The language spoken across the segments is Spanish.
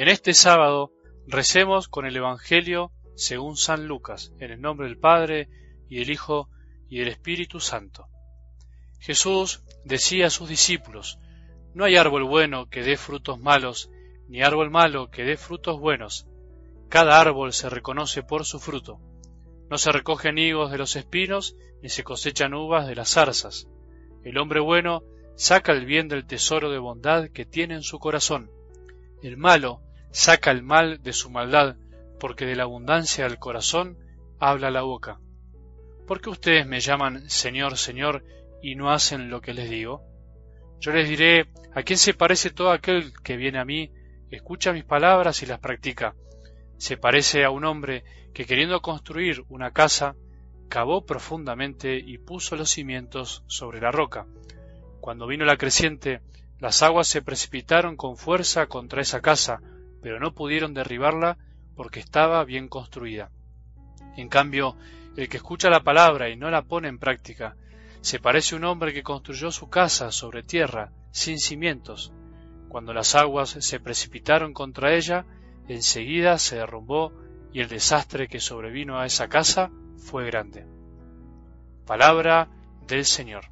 En este sábado recemos con el Evangelio según San Lucas, en el nombre del Padre y del Hijo y del Espíritu Santo. Jesús decía a sus discípulos, No hay árbol bueno que dé frutos malos, ni árbol malo que dé frutos buenos. Cada árbol se reconoce por su fruto. No se recogen higos de los espinos, ni se cosechan uvas de las zarzas. El hombre bueno saca el bien del tesoro de bondad que tiene en su corazón. El malo saca el mal de su maldad, porque de la abundancia del corazón habla la boca. ¿Por qué ustedes me llaman Señor, Señor, y no hacen lo que les digo? Yo les diré, ¿a quién se parece todo aquel que viene a mí, escucha mis palabras y las practica? Se parece a un hombre que queriendo construir una casa, cavó profundamente y puso los cimientos sobre la roca. Cuando vino la creciente, las aguas se precipitaron con fuerza contra esa casa, pero no pudieron derribarla porque estaba bien construida. En cambio, el que escucha la palabra y no la pone en práctica, se parece a un hombre que construyó su casa sobre tierra, sin cimientos. Cuando las aguas se precipitaron contra ella, enseguida se derrumbó y el desastre que sobrevino a esa casa fue grande. Palabra del Señor.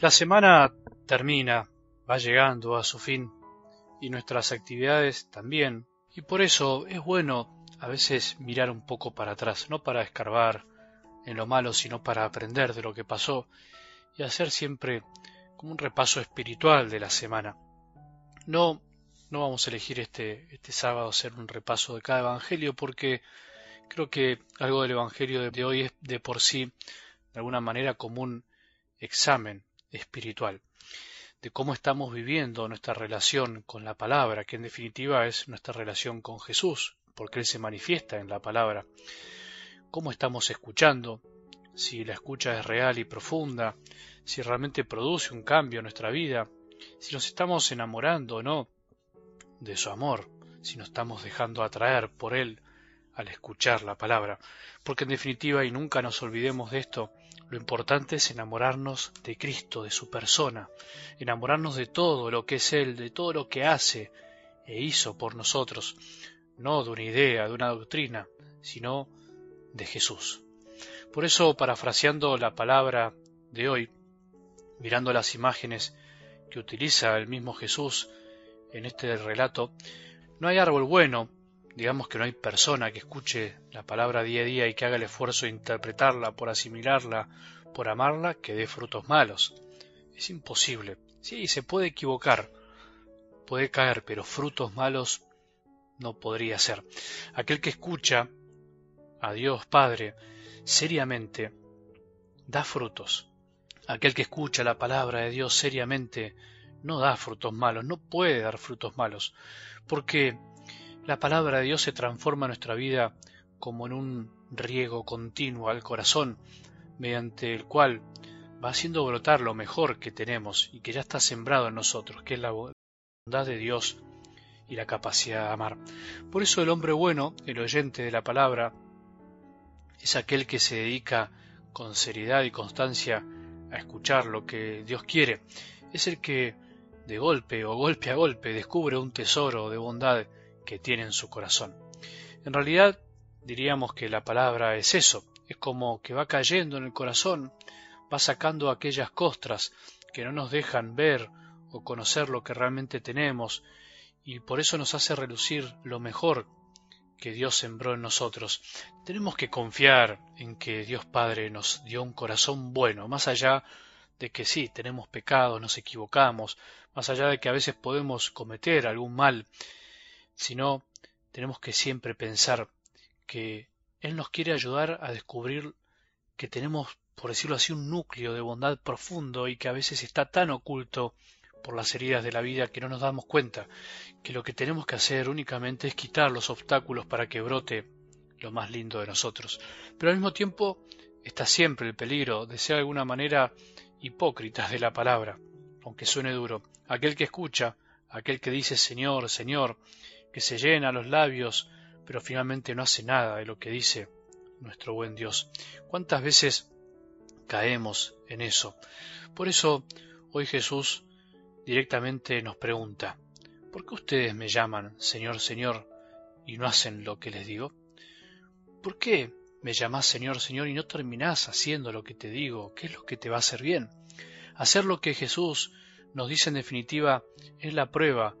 La semana termina, va llegando a su fin y nuestras actividades también, y por eso es bueno a veces mirar un poco para atrás, no para escarbar en lo malo, sino para aprender de lo que pasó y hacer siempre como un repaso espiritual de la semana. No, no vamos a elegir este, este sábado hacer un repaso de cada evangelio porque creo que algo del evangelio de hoy es de por sí de alguna manera como un examen espiritual, de cómo estamos viviendo nuestra relación con la palabra, que en definitiva es nuestra relación con Jesús, porque Él se manifiesta en la palabra, cómo estamos escuchando, si la escucha es real y profunda, si realmente produce un cambio en nuestra vida, si nos estamos enamorando o no de su amor, si nos estamos dejando atraer por Él al escuchar la palabra, porque en definitiva, y nunca nos olvidemos de esto, lo importante es enamorarnos de Cristo, de su persona, enamorarnos de todo lo que es Él, de todo lo que hace e hizo por nosotros, no de una idea, de una doctrina, sino de Jesús. Por eso, parafraseando la palabra de hoy, mirando las imágenes que utiliza el mismo Jesús en este relato, no hay árbol bueno, digamos que no hay persona que escuche la palabra día a día y que haga el esfuerzo de interpretarla, por asimilarla, por amarla, que dé frutos malos. Es imposible. Sí, se puede equivocar, puede caer, pero frutos malos no podría ser. Aquel que escucha a Dios Padre seriamente da frutos. Aquel que escucha la palabra de Dios seriamente no da frutos malos, no puede dar frutos malos, porque la palabra de Dios se transforma nuestra vida como en un riego continuo al corazón, mediante el cual va haciendo brotar lo mejor que tenemos y que ya está sembrado en nosotros, que es la bondad de Dios y la capacidad de amar. Por eso el hombre bueno, el oyente de la palabra, es aquel que se dedica con seriedad y constancia a escuchar lo que Dios quiere. Es el que de golpe o golpe a golpe descubre un tesoro de bondad que tiene en su corazón. En realidad diríamos que la palabra es eso, es como que va cayendo en el corazón, va sacando aquellas costras que no nos dejan ver o conocer lo que realmente tenemos, y por eso nos hace relucir lo mejor que Dios sembró en nosotros. Tenemos que confiar en que Dios Padre nos dio un corazón bueno, más allá de que sí, tenemos pecados, nos equivocamos, más allá de que a veces podemos cometer algún mal, sino tenemos que siempre pensar que Él nos quiere ayudar a descubrir que tenemos, por decirlo así, un núcleo de bondad profundo y que a veces está tan oculto por las heridas de la vida que no nos damos cuenta, que lo que tenemos que hacer únicamente es quitar los obstáculos para que brote lo más lindo de nosotros. Pero al mismo tiempo está siempre el peligro de ser de alguna manera hipócritas de la palabra, aunque suene duro. Aquel que escucha, aquel que dice Señor, Señor, que se llena los labios pero finalmente no hace nada de lo que dice nuestro buen Dios. ¿Cuántas veces caemos en eso? Por eso hoy Jesús directamente nos pregunta, ¿por qué ustedes me llaman Señor, Señor y no hacen lo que les digo? ¿Por qué me llamás Señor, Señor y no terminás haciendo lo que te digo? ¿Qué es lo que te va a hacer bien? Hacer lo que Jesús nos dice en definitiva es la prueba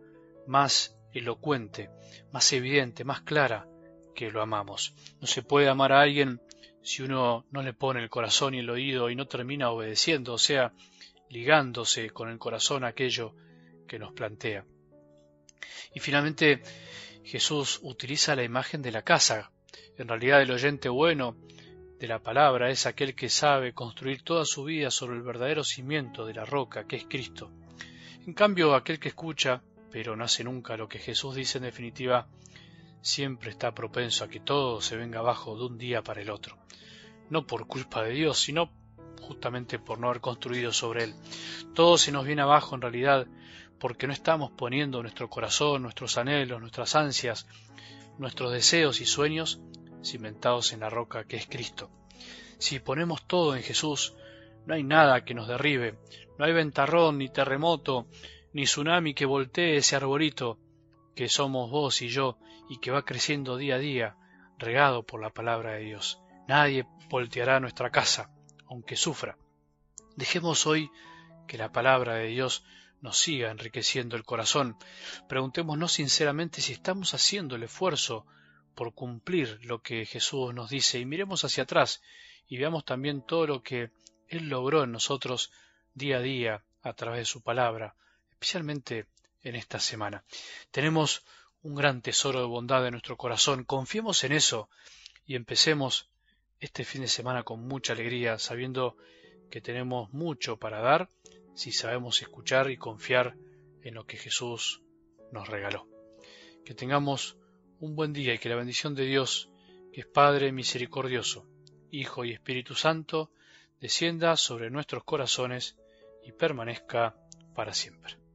más elocuente, más evidente, más clara que lo amamos. No se puede amar a alguien si uno no le pone el corazón y el oído y no termina obedeciendo, o sea, ligándose con el corazón aquello que nos plantea. Y finalmente Jesús utiliza la imagen de la casa. En realidad el oyente bueno de la palabra es aquel que sabe construir toda su vida sobre el verdadero cimiento de la roca, que es Cristo. En cambio, aquel que escucha, pero no hace nunca lo que Jesús dice en definitiva, siempre está propenso a que todo se venga abajo de un día para el otro. No por culpa de Dios, sino justamente por no haber construido sobre él. Todo se nos viene abajo en realidad porque no estamos poniendo nuestro corazón, nuestros anhelos, nuestras ansias, nuestros deseos y sueños cimentados en la roca que es Cristo. Si ponemos todo en Jesús, no hay nada que nos derribe, no hay ventarrón, ni terremoto, ni tsunami que voltee ese arbolito que somos vos y yo y que va creciendo día a día, regado por la palabra de Dios. Nadie volteará nuestra casa, aunque sufra. Dejemos hoy que la palabra de Dios nos siga enriqueciendo el corazón. Preguntémonos sinceramente si estamos haciendo el esfuerzo por cumplir lo que Jesús nos dice y miremos hacia atrás y veamos también todo lo que Él logró en nosotros día a día a través de su palabra, especialmente en esta semana. Tenemos un gran tesoro de bondad en nuestro corazón, confiemos en eso y empecemos este fin de semana con mucha alegría, sabiendo que tenemos mucho para dar si sabemos escuchar y confiar en lo que Jesús nos regaló. Que tengamos un buen día y que la bendición de Dios, que es Padre misericordioso, Hijo y Espíritu Santo, descienda sobre nuestros corazones y permanezca para siempre.